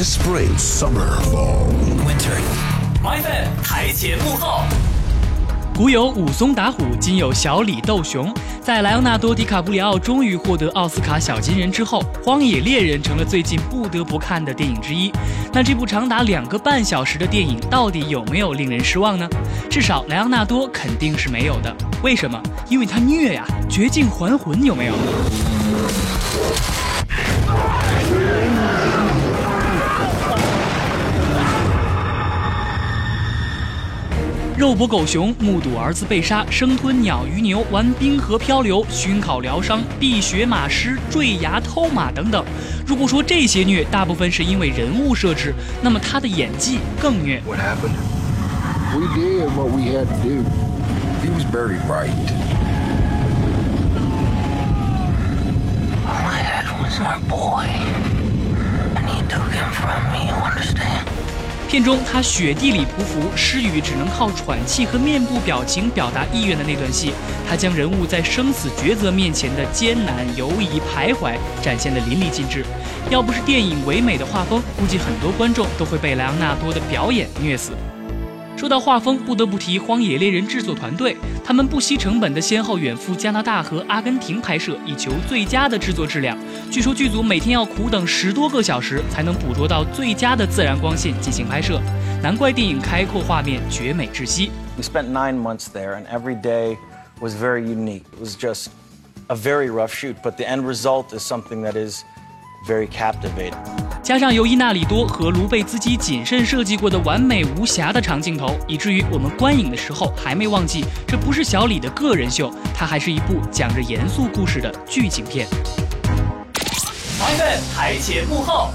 This spring, summer, fall, winter. My fan 台前幕后。古有武松打虎，今有小李斗熊。在莱昂纳多·迪卡布里奥终于获得奥斯卡小金人之后，《荒野猎人》成了最近不得不看的电影之一。那这部长达两个半小时的电影，到底有没有令人失望呢？至少莱昂纳多肯定是没有的。为什么？因为他虐呀，绝境还魂有没有？肉搏狗熊目睹儿子被杀，生吞鸟鱼牛，玩冰河漂流，熏烤疗伤，碧血马师，坠崖偷马等等。如果说这些虐大部分是因为人物设置，那么他的演技更虐。What happened? We did what we had to do. He was very right. All I had was my boy. 片中他雪地里匍匐，失语只能靠喘气和面部表情表达意愿的那段戏，他将人物在生死抉择面前的艰难、犹疑、徘徊展现得淋漓尽致。要不是电影唯美的画风，估计很多观众都会被莱昂纳多的表演虐死。说到画风，不得不提《荒野猎人》制作团队，他们不惜成本的先后远赴加拿大和阿根廷拍摄，以求最佳的制作质量。据说剧组每天要苦等十多个小时，才能捕捉到最佳的自然光线进行拍摄。难怪电影开阔画面，绝美窒息。We spent nine months there, and every day was very unique. It was just a very rough shoot, but the end result is something that is very captivating. 加上由伊纳里多和卢贝兹基谨慎设计过的完美无瑕的长镜头，以至于我们观影的时候还没忘记，这不是小李的个人秀，它还是一部讲着严肃故事的剧情片。朋友们台前幕后。